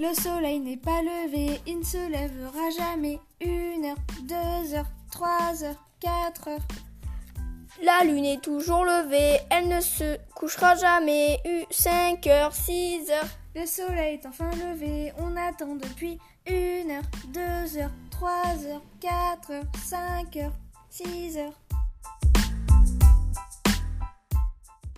Le soleil n'est pas levé, il ne se lèvera jamais. Une heure, deux heures, trois heures, quatre heures. La lune est toujours levée, elle ne se couchera jamais. U 5 heures, six heures. Le soleil est enfin levé, on attend depuis une heure, deux heures, trois heures, quatre heures, cinq heures, six heures.